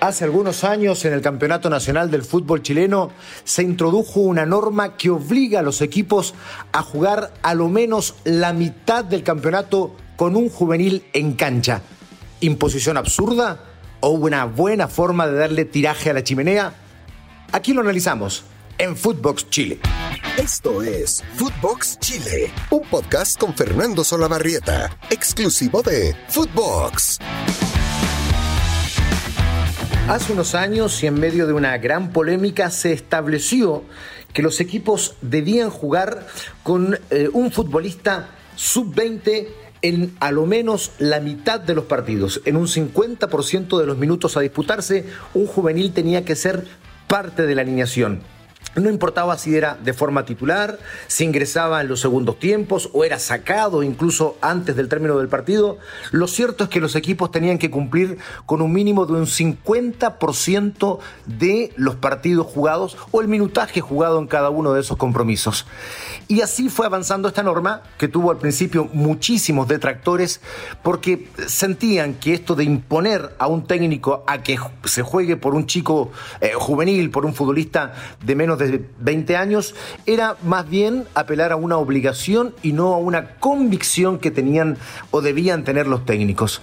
Hace algunos años en el Campeonato Nacional del Fútbol chileno se introdujo una norma que obliga a los equipos a jugar a lo menos la mitad del campeonato con un juvenil en cancha. ¿Imposición absurda o una buena forma de darle tiraje a la chimenea? Aquí lo analizamos en Footbox Chile. Esto es Footbox Chile, un podcast con Fernando Solabarrieta, exclusivo de Footbox. Hace unos años y en medio de una gran polémica se estableció que los equipos debían jugar con eh, un futbolista sub-20 en a lo menos la mitad de los partidos. En un 50% de los minutos a disputarse, un juvenil tenía que ser parte de la alineación. No importaba si era de forma titular, si ingresaba en los segundos tiempos o era sacado incluso antes del término del partido. Lo cierto es que los equipos tenían que cumplir con un mínimo de un 50% de los partidos jugados o el minutaje jugado en cada uno de esos compromisos. Y así fue avanzando esta norma que tuvo al principio muchísimos detractores porque sentían que esto de imponer a un técnico a que se juegue por un chico eh, juvenil, por un futbolista de menos de 20 años, era más bien apelar a una obligación y no a una convicción que tenían o debían tener los técnicos.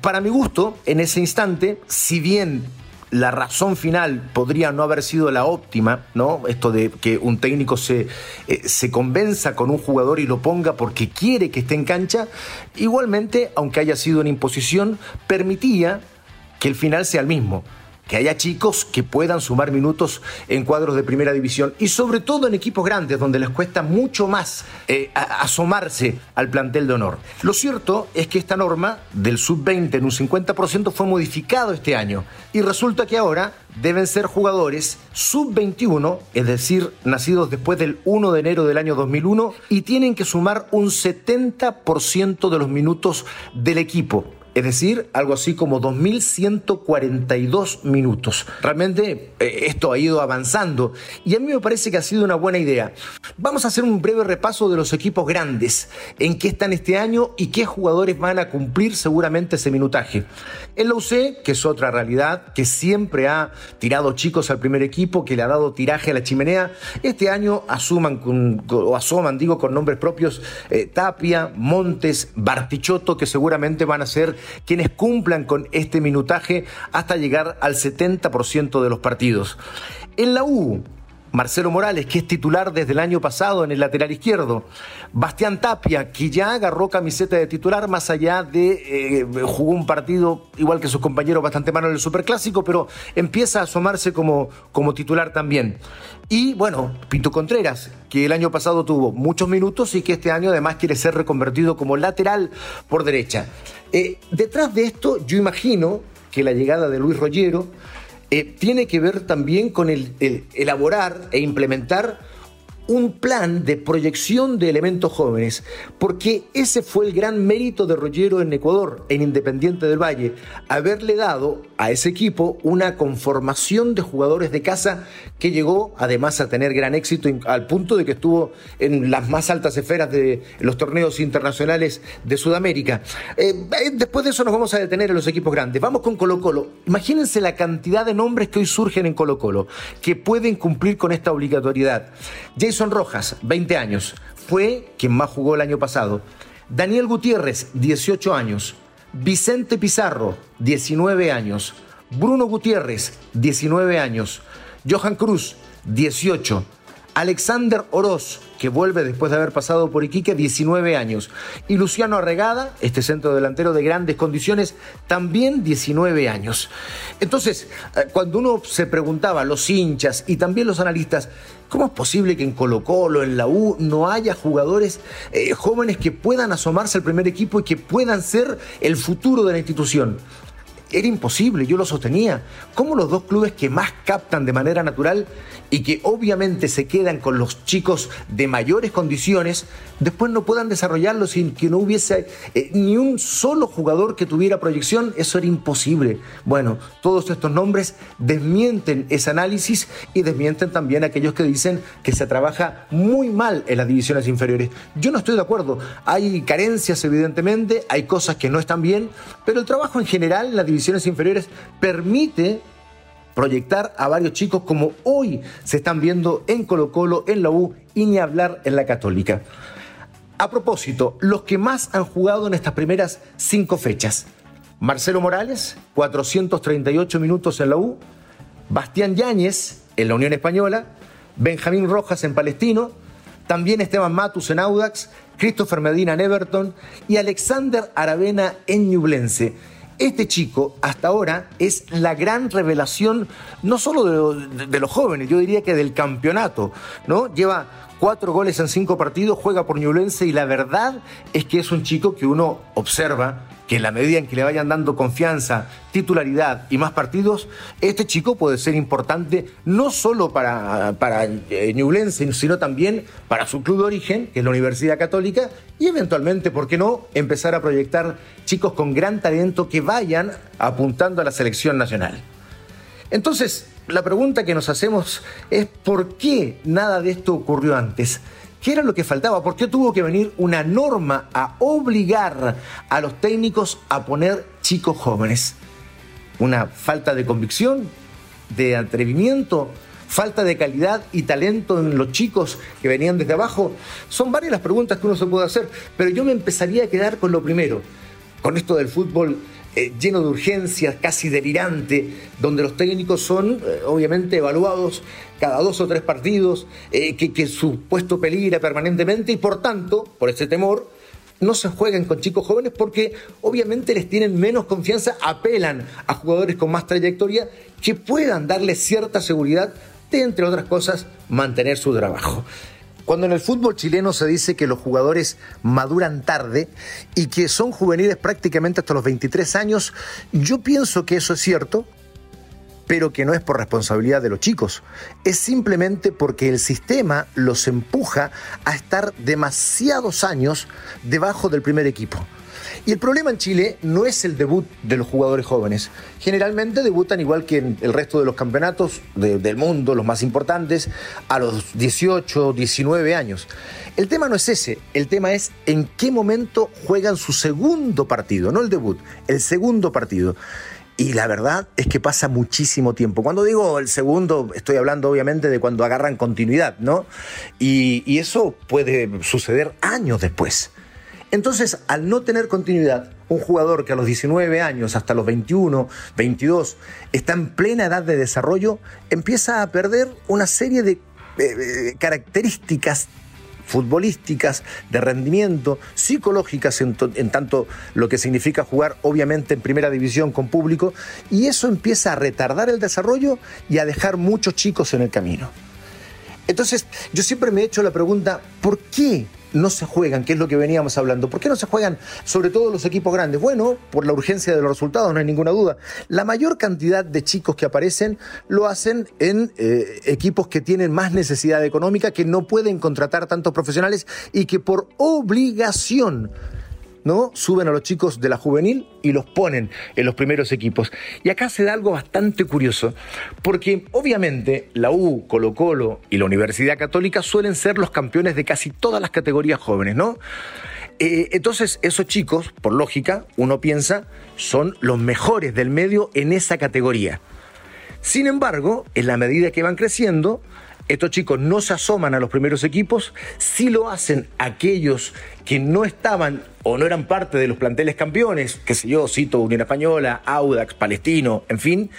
Para mi gusto, en ese instante, si bien la razón final podría no haber sido la óptima, ¿no? Esto de que un técnico se, eh, se convenza con un jugador y lo ponga porque quiere que esté en cancha, igualmente, aunque haya sido una imposición, permitía que el final sea el mismo que haya chicos que puedan sumar minutos en cuadros de primera división. Y sobre todo en equipos grandes donde les cuesta mucho más eh, asomarse al plantel de honor. Lo cierto es que esta norma del sub-20 en un 50% fue modificado este año. Y resulta que ahora deben ser jugadores sub-21, es decir, nacidos después del 1 de enero del año 2001 y tienen que sumar un 70% de los minutos del equipo es decir, algo así como 2.142 minutos. Realmente eh, esto ha ido avanzando y a mí me parece que ha sido una buena idea. Vamos a hacer un breve repaso de los equipos grandes, en qué están este año y qué jugadores van a cumplir seguramente ese minutaje. En la UC, que es otra realidad, que siempre ha tirado chicos al primer equipo, que le ha dado tiraje a la chimenea, este año asuman con, o asoman, digo, con nombres propios eh, Tapia, Montes, Bartichotto, que seguramente van a ser quienes cumplan con este minutaje hasta llegar al 70% de los partidos. En la U, Marcelo Morales, que es titular desde el año pasado en el lateral izquierdo. Bastián Tapia, que ya agarró camiseta de titular, más allá de eh, jugó un partido igual que sus compañeros bastante malo en el Superclásico, pero empieza a asomarse como, como titular también. Y bueno, Pinto Contreras, que el año pasado tuvo muchos minutos y que este año además quiere ser reconvertido como lateral por derecha. Eh, detrás de esto, yo imagino que la llegada de Luis Rollero eh, tiene que ver también con el, elaborar e implementar un plan de proyección de elementos jóvenes, porque ese fue el gran mérito de Rollero en Ecuador, en Independiente del Valle, haberle dado a ese equipo una conformación de jugadores de casa que llegó además a tener gran éxito al punto de que estuvo en las más altas esferas de los torneos internacionales de Sudamérica. Eh, eh, después de eso nos vamos a detener en los equipos grandes. Vamos con Colo Colo. Imagínense la cantidad de nombres que hoy surgen en Colo Colo, que pueden cumplir con esta obligatoriedad. Rojas, 20 años, fue quien más jugó el año pasado. Daniel Gutiérrez, 18 años. Vicente Pizarro, 19 años. Bruno Gutiérrez, 19 años. Johan Cruz, 18. Alexander Oroz, que vuelve después de haber pasado por Iquique, 19 años. Y Luciano Arregada, este centro delantero de grandes condiciones, también 19 años. Entonces, eh, cuando uno se preguntaba, los hinchas y también los analistas, ¿cómo es posible que en Colo Colo, en la U, no haya jugadores eh, jóvenes que puedan asomarse al primer equipo y que puedan ser el futuro de la institución? Era imposible, yo lo sostenía. ¿Cómo los dos clubes que más captan de manera natural y que obviamente se quedan con los chicos de mayores condiciones, después no puedan desarrollarlo sin que no hubiese eh, ni un solo jugador que tuviera proyección? Eso era imposible. Bueno, todos estos nombres desmienten ese análisis y desmienten también aquellos que dicen que se trabaja muy mal en las divisiones inferiores. Yo no estoy de acuerdo. Hay carencias, evidentemente, hay cosas que no están bien, pero el trabajo en general en la división inferiores permite proyectar a varios chicos como hoy se están viendo en Colo Colo, en la U y ni hablar en la Católica. A propósito, los que más han jugado en estas primeras cinco fechas. Marcelo Morales, 438 minutos en la U. Bastián Yáñez en la Unión Española. Benjamín Rojas en Palestino. También Esteban Matus en Audax. Christopher Medina en Everton. Y Alexander Aravena en Ñublense. Este chico hasta ahora es la gran revelación no solo de, los jóvenes, yo diría que del campeonato, ¿no? Lleva cuatro goles en cinco partidos, juega por Ñublense y la verdad es que es un chico que uno observa que en la medida en que le vayan dando confianza, titularidad y más partidos, este chico puede ser importante no solo para, para eh, sino también para su club de origen, que es la Universidad Católica, y eventualmente, ¿por qué no?, empezar a proyectar chicos con gran talento que vayan apuntando a la selección nacional. Entonces, la pregunta que nos hacemos es ¿por qué nada de esto ocurrió antes? ¿Qué era lo que faltaba? ¿Por qué tuvo que venir una norma a obligar a los técnicos a poner chicos jóvenes? ¿Una falta de convicción? ¿De atrevimiento? ¿Falta de calidad y talento en los chicos que venían desde abajo? Son varias las preguntas que uno se puede hacer, pero yo me empezaría a quedar con lo primero, con esto del fútbol eh, lleno de urgencias, casi delirante, donde los técnicos son eh, obviamente evaluados cada dos o tres partidos, eh, que, su puesto peligra permanentemente y por tanto, por ese temor, no se juegan con chicos jóvenes porque obviamente les tienen menos confianza, apelan a jugadores con más trayectoria que puedan darles cierta seguridad de, entre otras cosas, mantener su trabajo. Cuando en el fútbol chileno se dice que los jugadores maduran tarde y que son juveniles prácticamente hasta los 23 años, yo pienso que eso es cierto, pero que no es por responsabilidad de los chicos. Es simplemente porque el sistema los empuja a estar demasiados años debajo del primer equipo. Y el problema en Chile no es el debut de los jugadores jóvenes. Generalmente debutan igual que en el resto de los campeonatos del mundo, los más importantes, a los 18, 19 años. El tema no es ese, el tema es en qué momento juegan su segundo partido, no el debut, el segundo partido. Y la verdad es que pasa muchísimo tiempo. Cuando digo el segundo, estoy hablando obviamente de cuando agarran continuidad, ¿no? Y, y eso puede suceder años después. Entonces, al no tener continuidad, un jugador que a los 19 años hasta los 21, 22 está en plena edad de desarrollo, empieza a perder una serie de eh, características futbolísticas, de rendimiento, psicológicas en, en, tanto lo que significa jugar obviamente en primera división con público, y eso empieza a retardar el desarrollo y a dejar muchos chicos en el camino. Entonces, yo siempre me he hecho la pregunta, ¿por qué no se juegan, que es lo que veníamos hablando. ¿Por qué no se juegan sobre todo los equipos grandes? Bueno, por la urgencia de los resultados, no hay ninguna duda. La mayor cantidad de chicos que aparecen lo hacen en eh, equipos que tienen más necesidad económica, que no pueden contratar tantos profesionales y que por obligación ¿no? Suben a los chicos de la juvenil y los ponen en los primeros equipos. Y acá se da algo bastante curioso, porque obviamente la U, Colo Colo y la Universidad Católica suelen ser los campeones de casi todas las categorías jóvenes, ¿no? Eh, entonces, esos chicos, por lógica, uno piensa, son los mejores del medio en esa categoría. Sin embargo, en la medida que van creciendo, estos chicos no se asoman a los primeros equipos, sí lo hacen aquellos que no estaban o no eran parte de los planteles campeones, que sé yo, cito Unión Española, Audax, Palestino, en fin,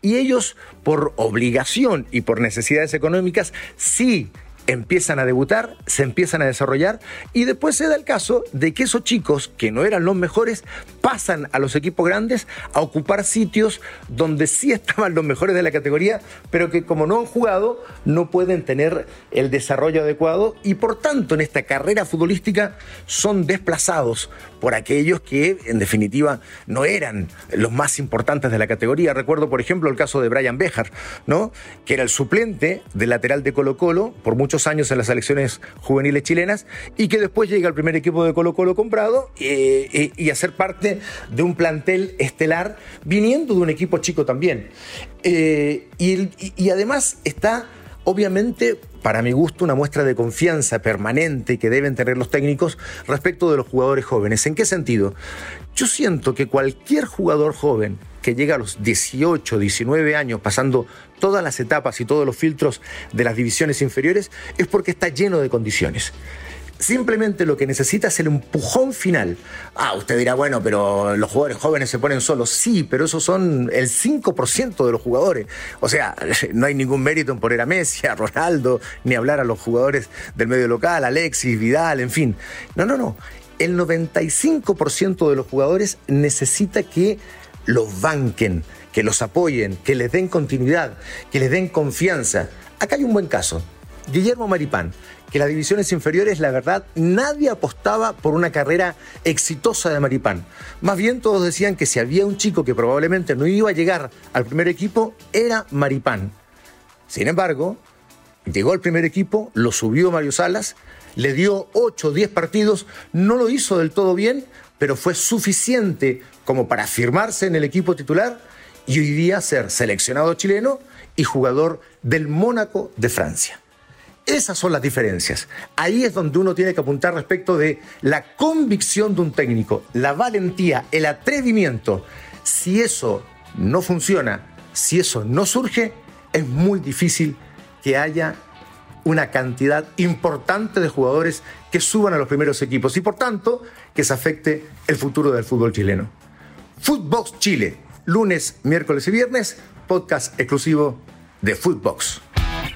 y ellos por obligación y por necesidades económicas sí empiezan a debutar, se empiezan a desarrollar y después se da el caso de que esos chicos que no eran los mejores pasan a los equipos grandes a ocupar sitios donde sí estaban los mejores de la categoría, pero que como no han jugado no pueden tener el desarrollo adecuado y por tanto en esta carrera futbolística son desplazados por aquellos que en definitiva no eran los más importantes de la categoría. Recuerdo por ejemplo el caso de Brian Bejar, ¿no? que era el suplente del lateral de Colo Colo por muchos años en las selecciones juveniles chilenas y que después llega al primer equipo de Colo Colo comprado eh, eh, y a ser parte de un plantel estelar viniendo de un equipo chico también. Eh, y, además está obviamente, para mi gusto, una muestra de confianza permanente que deben tener los técnicos respecto de los jugadores jóvenes. ¿En qué sentido? Yo siento que cualquier jugador joven que llega a los 18, 19 años, pasando todas las etapas y todos los filtros de las divisiones inferiores, es porque está lleno de condiciones. Simplemente lo que necesita es el empujón final. Ah, usted dirá, bueno, pero los jugadores jóvenes se ponen solos. Sí, pero esos son el 5% de los jugadores. O sea, no hay ningún mérito en poner a Messi, a Ronaldo, ni hablar a los jugadores del medio local, Alexis, Vidal, en fin. No, no, no. El 95% de los jugadores necesita que los banquen, que los apoyen, que les den continuidad, que les den confianza. Acá hay un buen caso. Guillermo Maripán que las divisiones inferiores, la verdad, nadie apostaba por una carrera exitosa de Maripán. Más bien todos decían que si había un chico que probablemente no iba a llegar al primer equipo, era Maripán. Sin embargo, llegó al primer equipo, lo subió Mario Salas, le dio 8 o 10 partidos, no lo hizo del todo bien, pero fue suficiente como para firmarse en el equipo titular y hoy día ser seleccionado chileno y jugador del Mónaco de Francia. Esas son las diferencias. Ahí es donde uno tiene que apuntar respecto de la convicción de un técnico, la valentía, el atrevimiento. Si eso no funciona, si eso no surge, es muy difícil que haya una cantidad importante de jugadores que suban a los primeros equipos y por tanto que se afecte el futuro del fútbol chileno. Footbox Chile, lunes, miércoles y viernes, podcast exclusivo de Footbox.